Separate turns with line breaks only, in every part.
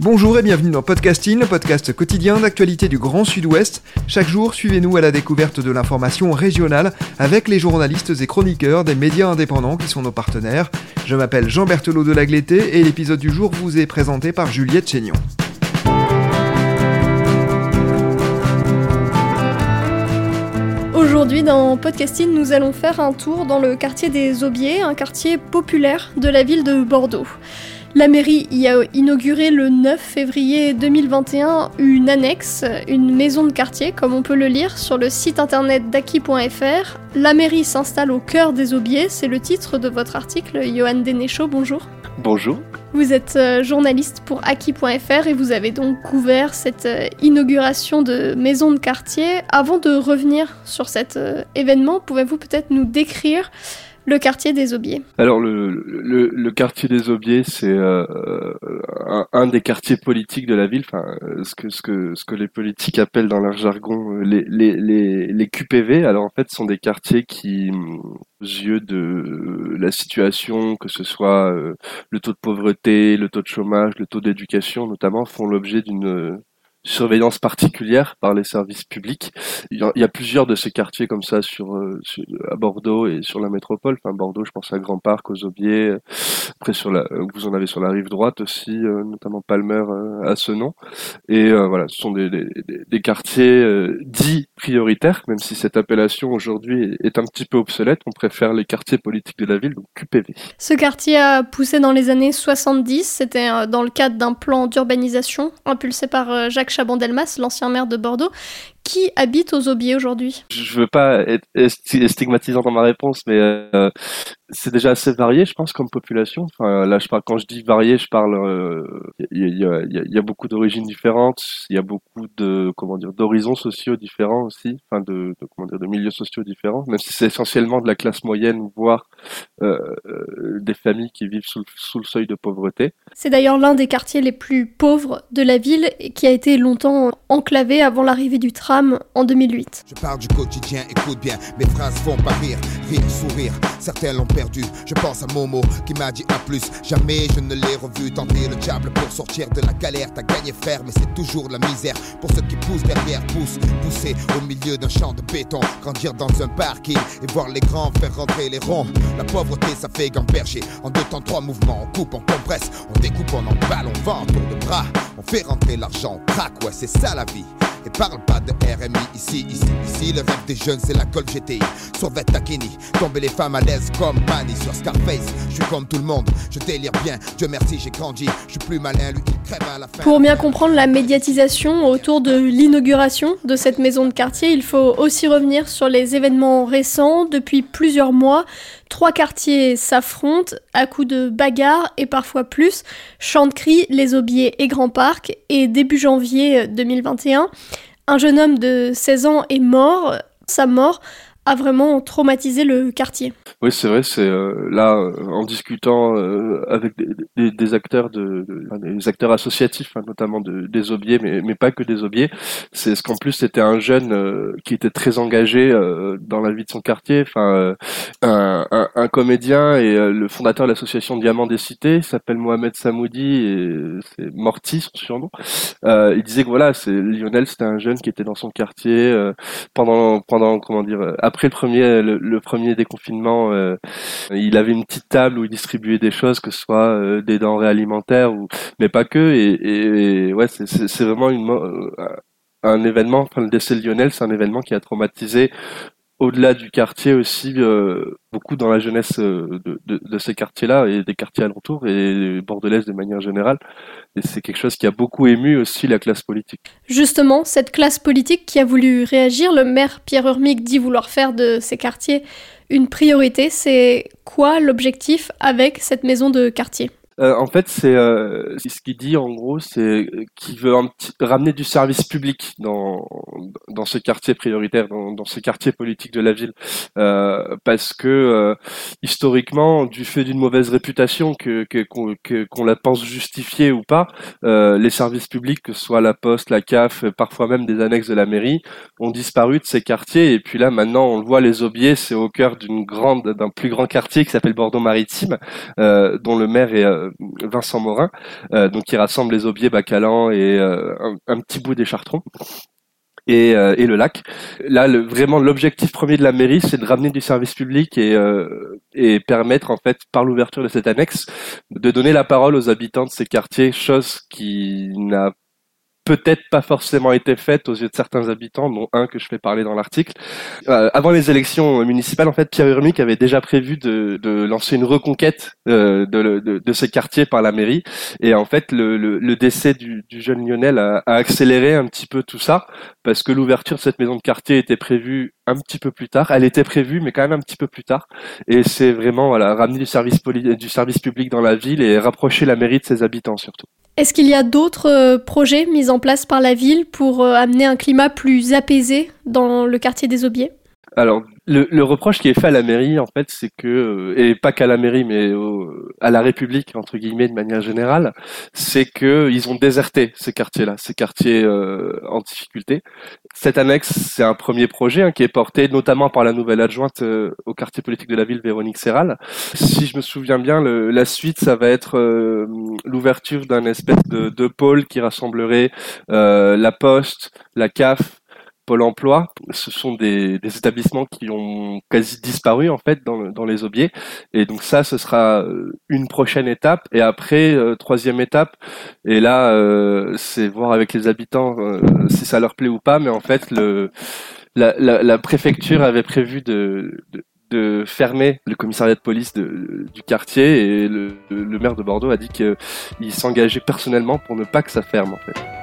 Bonjour et bienvenue dans Podcasting, le podcast quotidien d'actualité du Grand Sud-Ouest. Chaque jour, suivez-nous à la découverte de l'information régionale avec les journalistes et chroniqueurs des médias indépendants qui sont nos partenaires. Je m'appelle Jean Berthelot de Lagleté et l'épisode du jour vous est présenté par Juliette Chénion.
Aujourd'hui dans Podcasting, nous allons faire un tour dans le quartier des Aubiers, un quartier populaire de la ville de Bordeaux. La mairie y a inauguré le 9 février 2021 une annexe, une maison de quartier, comme on peut le lire sur le site internet d'Aki.fr. La mairie s'installe au cœur des Aubiers, c'est le titre de votre article. Johan Denéchaud, bonjour.
Bonjour.
Vous êtes euh, journaliste pour Aki.fr et vous avez donc couvert cette euh, inauguration de maison de quartier. Avant de revenir sur cet euh, événement, pouvez-vous peut-être nous décrire le quartier des Aubiers.
Alors le, le, quartier des Aubiers, c'est euh, un, des quartiers politiques de la ville, enfin ce que ce que ce que les politiques appellent dans leur jargon les les les, les QPV. Alors en fait, ce sont des quartiers qui aux yeux de la situation, que ce soit euh, le taux de pauvreté, le taux de chômage, le taux d'éducation notamment, font l'objet d'une surveillance particulière par les services publics. Il y a, plusieurs de ces quartiers comme ça euh, sur, à Bordeaux et sur la métropole. Enfin Bordeaux, je pense à Grand Parc, aux Aubiers. Après sur la, vous en avez sur la rive droite aussi, euh, notamment Palmer euh, à ce nom. Et voilà, ce sont des quartiers dits prioritaires, même si cette appellation aujourd'hui est un petit peu obsolète. On préfère les quartiers politiques de la ville, donc QPV.
Ce quartier a poussé dans les années 70. C'était dans le cadre d'un plan d'urbanisation impulsé par Jacques Chaban-Delmas, l'ancien maire de Bordeaux, qui habite aux Aubiers aujourd'hui?
Je veux pas être stigmatisant dans ma réponse, mais euh, c'est déjà assez varié, je pense, comme population. Enfin, là, je parle, quand je dis varié, je parle. Il euh, y, a, y, a, y, a, beaucoup d'origines différentes. Il y a beaucoup de comment dire d'horizons sociaux différents aussi, enfin de, de, comment dire de milieux sociaux différents. Même si c'est essentiellement de la classe moyenne, voire euh, des familles qui vivent sous, sous le seuil de pauvreté.
C'est d'ailleurs l'un des quartiers les plus pauvres de la ville, qui a été longtemps enclavé avant l'arrivée du en 2008.
Je parle du quotidien, écoute bien, mes phrases font pas rire, rire, sourire. Certains l'ont perdu. Je pense à Momo qui m'a dit à plus. Jamais je ne l'ai revu tenter le diable pour sortir de la galère. T'as gagné faire, mais c'est toujours la misère. Pour ceux qui poussent derrière, poussent, pousser au milieu d'un champ de béton. Grandir dans un parking et voir les grands faire rentrer les ronds. La pauvreté, ça fait gamberger. En deux temps, trois mouvements, on coupe, on compresse, on découpe, on emballe, on vend tour de bras. On fait rentrer l'argent, on craque, ouais, c'est ça la vie. Et parle pas de RMI ici, ici, ici. Le rêve des jeunes, c'est la colle GTI. Sur Takini, tomber les femmes à l'aise comme Manny sur Scarface. Je suis comme tout le monde, je délire bien. Dieu merci, j'ai grandi. Je suis plus malin, lui, il crève à la fin.
Pour bien comprendre la médiatisation autour de l'inauguration de cette maison de quartier, il faut aussi revenir sur les événements récents. Depuis plusieurs mois, Trois quartiers s'affrontent à coups de bagarres et parfois plus. Chantecry, Les Aubiers et Grand Parc. Et début janvier 2021, un jeune homme de 16 ans est mort. Sa mort a vraiment traumatisé le quartier.
Oui, c'est vrai. C'est euh, là euh, en discutant euh, avec des, des, des, acteurs de, de des acteurs associatifs, hein, notamment de, des Aubiers, mais, mais pas que des Aubiers. C'est ce qu'en plus c'était un jeune euh, qui était très engagé euh, dans la vie de son quartier. Enfin, un, un, un, comédien et le fondateur de l'association Diamant des Cités, s'appelle Mohamed Samoudi et c'est Morty son surnom. il disait que voilà, c'est Lionel, c'était un jeune qui était dans son quartier pendant pendant comment dire après après le premier, le, premier déconfinement, euh, il avait une petite table où il distribuait des choses, que ce soit euh, des denrées alimentaires ou, mais pas que. Et, ouais, c'est vraiment euh, un événement. Le décès de Lionel, c'est un événement qui a traumatisé au-delà du quartier aussi, beaucoup dans la jeunesse de, ces quartiers-là et des quartiers alentours et bordelaises de manière générale. Et c'est quelque chose qui a beaucoup ému aussi la classe politique.
Justement, cette classe politique qui a voulu réagir, le maire Pierre Urmic dit vouloir faire de ces quartiers une priorité. C'est quoi l'objectif avec cette maison de quartier?
Euh, en fait, c'est euh, ce qu'il dit en gros, c'est qu'il veut un ramener du service public dans dans ce quartier prioritaire, dans, dans ce quartier politique de la ville, euh, parce que euh, historiquement, du fait d'une mauvaise réputation, que qu'on que, qu'on la pense justifiée ou pas, euh, les services publics, que ce soit la poste, la CAF, parfois même des annexes de la mairie, ont disparu de ces quartiers. Et puis là, maintenant, on le voit, les Aubiers, c'est au cœur d'une grande, d'un plus grand quartier qui s'appelle Bordeaux Maritime, dont le maire est Vincent Morin, euh, donc qui rassemble les Aubiers, Bacalan et euh, un, petit bout des Chartrons. Et, euh, le lac. Là, vraiment, l'objectif premier de la mairie, c'est de ramener du service public et, et permettre, en fait, par l'ouverture de cette annexe, de donner la parole aux habitants de ces quartiers, chose qui n'a peut-être pas forcément été faite aux yeux de certains habitants, dont un que je fais parler dans l'article. Euh, avant les élections municipales, en fait, Pierre Urmic avait déjà prévu de, lancer une reconquête euh, de, de, quartiers par la mairie. Et en fait, le, décès du, jeune Lionel a, accéléré un petit peu tout ça, parce que l'ouverture de cette maison de quartier était prévue un petit peu plus tard. Elle était prévue, mais quand même un petit peu plus tard. Et c'est vraiment ramener du service public dans la ville et rapprocher la mairie de ses habitants surtout.
Est-ce qu'il y a d'autres euh, projets mis en place par la ville pour euh, amener un climat plus apaisé dans le quartier des Aubiers?
Alors, le, le, reproche qui est fait à la mairie, en fait, c'est que, euh, et pas qu'à la mairie, mais à la République, entre guillemets, de manière générale, c'est que ils ont déserté ces quartiers-là, ces quartiers euh, en difficulté. Cette annexe, c'est un premier projet hein, qui est porté notamment par la nouvelle adjointe euh, au quartier politique de la ville, Véronique Serral. Si je me souviens bien, le, la suite, ça va être l'ouverture d'un espèce de, de, pôle qui rassemblerait la Poste, la CAF, Pôle emploi, ce sont des, établissements qui ont quasi disparu en fait dans, les Aubiers. Et donc ça, ce sera euh, une prochaine étape. Et après, euh, troisième étape, et là, euh, c'est voir avec les habitants si ça leur plaît ou pas. Mais en fait, la, préfecture avait prévu de, fermer le commissariat de police du quartier et le, le maire de Bordeaux a dit qu'il s'engageait personnellement pour ne pas que ça ferme en fait.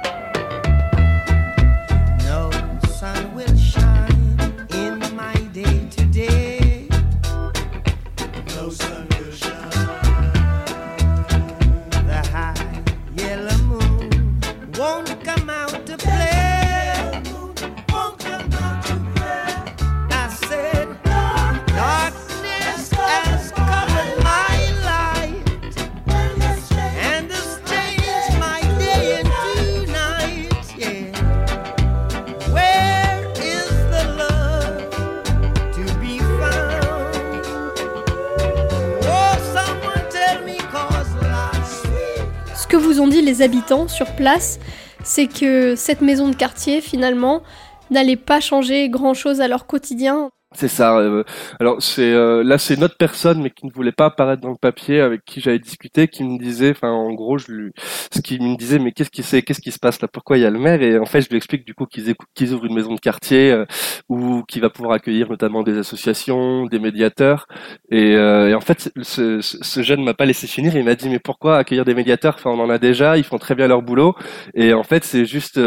Les habitants sur place, c'est que cette maison de quartier, finalement, n'allait pas changer grand-chose à leur quotidien.
C'est ça. Euh, alors c'est euh, là c'est notre personne mais qui ne voulait pas apparaître dans le papier avec qui j'avais discuté qui me disait enfin en gros je lui ce qui me disait mais qu'est-ce qui c'est qu'est-ce qui se passe là? Pourquoi il y a le maire? Et en fait je lui explique du coup qu'ils qu'ils ouvrent une maison de quartier euh, où qui va pouvoir accueillir notamment des associations, des médiateurs. Et, et en fait ce, ce jeune m'a pas laissé finir. Il m'a dit mais pourquoi accueillir des médiateurs? Enfin on en a déjà ils font très bien leur boulot. Et en fait c'est juste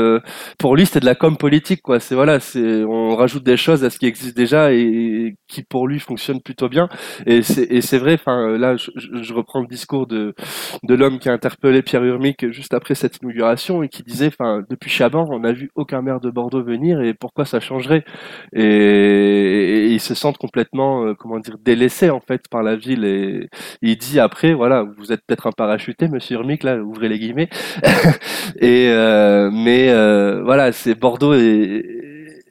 pour lui c'était de la com politique quoi. C'est voilà c'est on rajoute des choses à ce qui existe déjà qui pour lui fonctionne plutôt bien. Et c'est vrai, enfin là, je, reprends le discours de, de l'homme qui a interpellé Pierre Urmic juste après cette inauguration et qui disait, enfin depuis Chaban, on n'a vu aucun maire de Bordeaux venir et pourquoi ça changerait? Et, ils se sentent complètement, euh, comment dire, délaissés en fait par la ville. Et, il dit après, voilà, vous êtes peut-être un parachuté, Monsieur Urmic, là, ouvrez les guillemets. et euh, mais euh, voilà, c'est Bordeaux et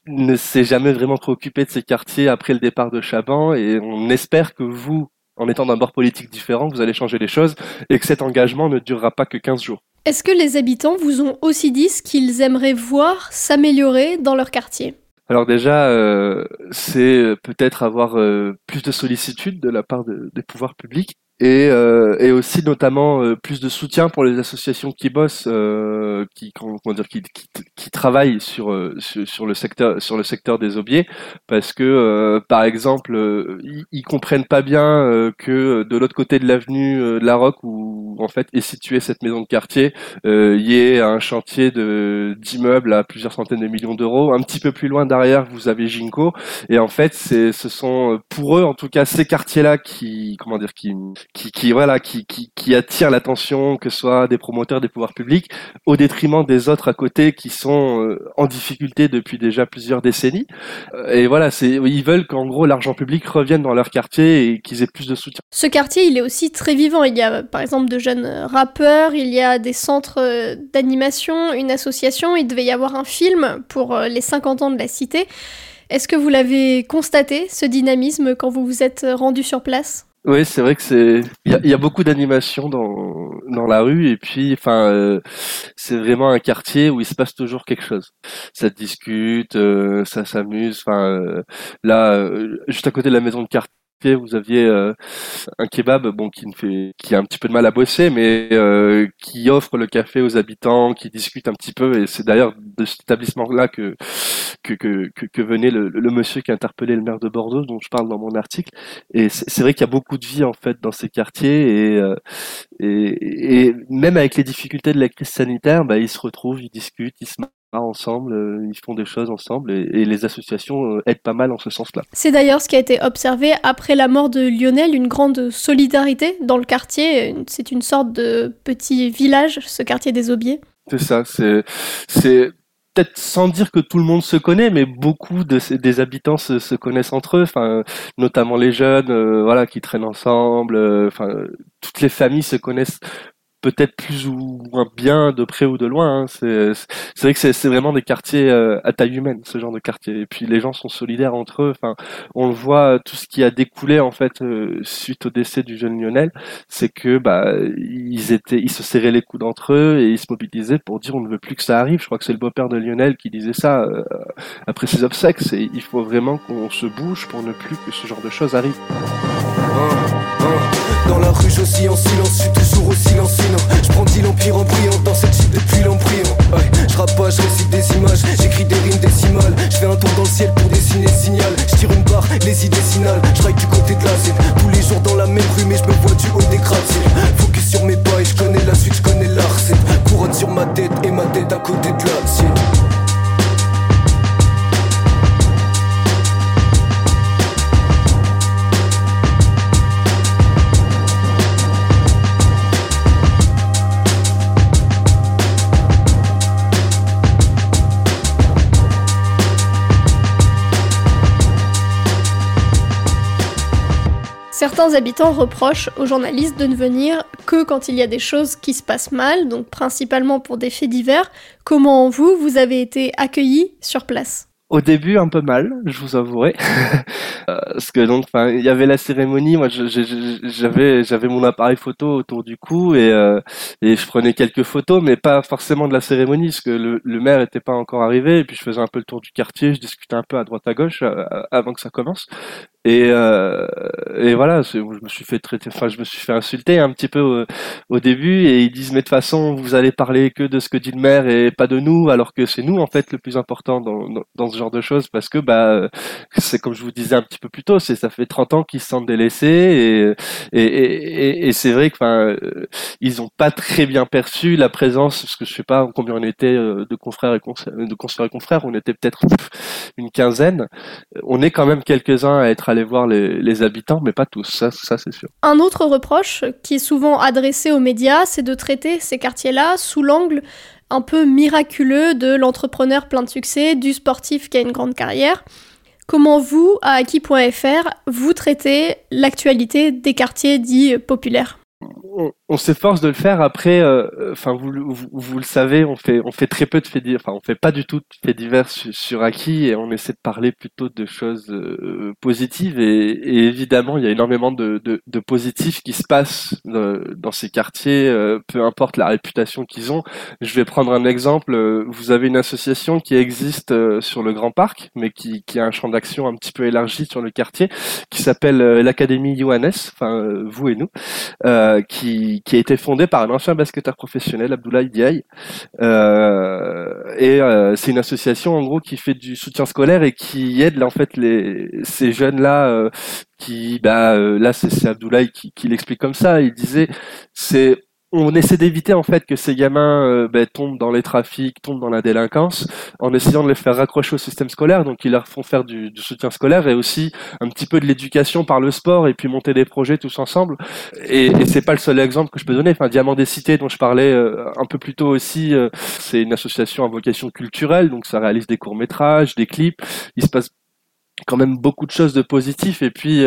ne s'est jamais vraiment préoccupé de ces quartiers après le départ de Chaban et on espère que vous, en étant d'un bord politique différent, vous allez changer les choses et que cet engagement ne durera pas que 15 jours.
Est-ce que les habitants vous ont aussi dit ce qu'ils aimeraient voir s'améliorer dans leur quartier?
Alors déjà, euh, c'est peut-être avoir euh, plus de sollicitude de la part des pouvoirs publics et, euh, et aussi notamment euh, plus de soutien pour les associations qui bossent, euh, qui, comment dire, qui, qui, qui travaillent sur, euh, sur, sur le secteur sur le secteur des aubiers, parce que euh, par exemple ils, ils, comprennent pas bien que de l'autre côté de l'avenue de la Roque où en fait est située cette maison de quartier, euh, il y a un chantier de d'immeubles à plusieurs centaines de millions d'euros. Un petit peu plus loin derrière, vous avez Ginko, et en fait, c'est ce sont pour eux en tout cas ces quartiers-là qui comment dire qui qui, voilà qui, attirent l'attention, que ce soit des promoteurs, des pouvoirs publics, au détriment des autres à côté qui sont euh, en difficulté depuis déjà plusieurs décennies. Euh, et voilà, ils veulent qu'en gros l'argent public revienne dans leur quartier et qu'ils aient plus de soutien.
Ce quartier, il est aussi très vivant. Il y a par exemple de jeunes rappeurs, il y a des centres euh, d'animation, une association, il devait y avoir un film pour les 50 ans de la cité. Est-ce que vous l'avez constaté, ce dynamisme, quand vous vous êtes rendu sur place?
Oui, c'est vrai que c'est il y a, beaucoup d'animation dans dans la rue et puis enfin euh, c'est vraiment un quartier où il se passe toujours quelque chose. Ça discute, euh, ça s'amuse. Enfin euh, là, juste à côté de la maison de quartier vous aviez euh, un kebab bon qui ne fait qui a un petit peu de mal à bosser mais euh, qui offre le café aux habitants qui discute un petit peu et c'est d'ailleurs de cet établissement là que que, que, que, venait le, le, monsieur qui a interpellé le maire de Bordeaux dont je parle dans mon article. Et c'est vrai qu'il y a beaucoup de vie en fait dans ces quartiers et, euh, et, et même avec les difficultés de la crise sanitaire bah, ils se retrouvent ils discutent ils se ensemble, euh, ils font des choses ensemble et, les associations euh, aident pas mal en ce sens-là.
C'est d'ailleurs ce qui a été observé après la mort de Lionel, une grande solidarité dans le quartier. C'est une sorte de petit village, ce quartier des Aubiers.
C'est ça, c'est c'est peut-être sans dire que tout le monde se connaît, mais beaucoup de, des habitants se, se connaissent entre eux, enfin, notamment les jeunes, euh, voilà, qui traînent ensemble. Enfin, toutes les familles se connaissent peut-être plus ou moins bien de près ou de loin. Hein. C'est, vrai que c'est, vraiment des quartiers euh, à taille humaine, ce genre de quartier. Et puis les gens sont solidaires entre eux. Enfin, on le voit, euh, tout ce qui a découlé en fait euh, suite au décès du jeune Lionel, c'est que bah ils étaient, ils se serraient les coudes entre eux et ils se mobilisaient pour dire on ne veut plus que ça arrive. Je crois que c'est le beau-père de Lionel qui disait ça après ses obsèques. Il faut vraiment qu'on se bouge pour ne plus que ce genre de choses arrivent.
Dans la rue j'oscille en silence, je suis toujours aussi lancinant. Je prends l'empire en brillant dans cette suite depuis l'embryon. Ouais, Je pas, je récite des images, j'écris des rimes décimales. Je fais un tour dans le ciel pour dessiner le signal. Je tire une barre, les idées finales, je du côté de la zone Tous les jours dans la même rue mais je me vois du haut des gratte-ciels Focus sur mes pas et je connais la suite, je connais la recette. Couronne sur ma tête et ma tête à côté de la sienne
Certains habitants reprochent aux journalistes de ne venir que quand il y a des choses qui se passent mal, donc principalement pour des faits divers. Comment vous, vous avez été accueillis sur place?
Au début un peu mal, je vous avouerai, euh, parce que donc, enfin, il y avait la cérémonie. Moi, j'avais j'avais mon appareil photo autour du cou et euh, et je prenais quelques photos, mais pas forcément de la cérémonie, parce que le, maire était pas encore arrivé. Et puis je faisais un peu le tour du quartier, je discutais un peu à droite à gauche euh, avant que ça commence. Et, euh, et voilà, je me suis fait traiter, enfin, je me suis fait insulter un petit peu au, début. Et ils disent, mais de toute façon, vous allez parler que de ce que dit le maire et pas de nous, alors que c'est nous, en fait, le plus important dans, ce genre de choses. Parce que, bah, c'est comme je vous disais un petit peu plus tôt, ça fait 30 ans qu'ils se sentent délaissés. Et, c'est vrai que, enfin, ont pas très bien perçu la présence, parce que je sais pas combien on était euh, de confrères et, de confrères et confrères, on était peut-être une quinzaine. On est quand même quelques-uns à être voir les, habitants, mais pas tous, ça, ça c'est sûr.
Un autre reproche qui est souvent adressé aux médias, c'est de traiter ces quartiers-là sous l'angle un peu miraculeux de l'entrepreneur plein de succès, du sportif qui a une grande carrière. Comment vous, à Aki.fr, vous traitez l'actualité des quartiers dits populaires?
On, s'efforce de le faire. Après, euh, enfin, vous, vous, le savez, on fait, on fait très peu de faits divers. Enfin, on fait pas du tout de faits divers sur, sur Aki et on essaie de parler plutôt de choses euh, positives. Et, évidemment, il y a énormément de, de, de positifs qui se passent euh, dans ces quartiers, peu importe la réputation qu'ils ont. Je vais prendre un exemple. Vous avez une association qui existe sur le Grand Parc, mais qui, qui a un champ d'action un petit peu élargi sur le quartier, qui s'appelle l'Académie Johannes, enfin vous et nous, qui qui, a été fondé par un ancien basketteur professionnel, Abdoulaye Diaye. Euh, et euh, c'est une association en gros qui fait du soutien scolaire et qui aide en fait les ces jeunes là euh, qui bah là c'est Abdoulaye qui, qui l'explique comme ça. Il disait c'est on essaie d'éviter en fait que ces gamins euh, ben, tombent dans les trafics, tombent dans la délinquance, en essayant de les faire raccrocher au système scolaire. Donc ils leur font faire du, du soutien scolaire et aussi un petit peu de l'éducation par le sport et puis monter des projets tous ensemble. Et, et c'est pas le seul exemple que je peux donner. Enfin, Diamant des cités dont je parlais euh, un peu plus tôt aussi, euh, c'est une association à vocation culturelle, donc ça réalise des courts métrages, des clips. Il se passe quand même beaucoup de choses de positif et puis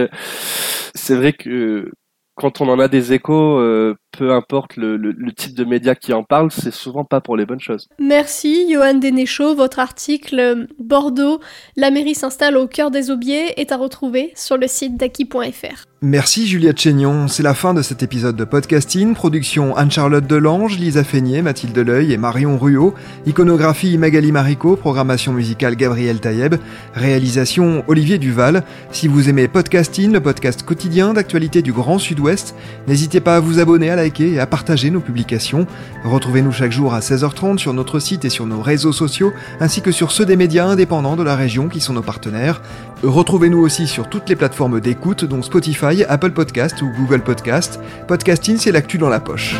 c'est vrai que quand on en a des échos, euh, peu importe le, type de média qui en parle, c'est souvent pas pour les bonnes choses.
Merci Johan Denéchaud. Votre article euh, Bordeaux, la mairie s'installe au cœur des aubiers est à retrouver sur le site d'Aki.fr.
Merci Juliette Chénion, c'est la fin de cet épisode de podcasting. Production Anne-Charlotte Delange, Lisa Feignet, Mathilde Leuil et Marion Ruot. Iconographie Magali Marico, programmation musicale Gabriel Taïeb. Réalisation Olivier Duval. Si vous aimez podcasting, le podcast quotidien d'actualité du Grand Sud-Ouest, n'hésitez pas à vous abonner, à et à partager nos publications. Retrouvez-nous chaque jour à 16h30 sur notre site et sur nos réseaux sociaux, ainsi que sur ceux des médias indépendants de la région qui sont nos partenaires. Retrouvez-nous aussi sur toutes les plateformes d'écoute, dont Spotify, Apple Podcast ou Google Podcast. Podcasting, c'est l'actu dans la poche.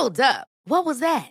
Hold up. What was that?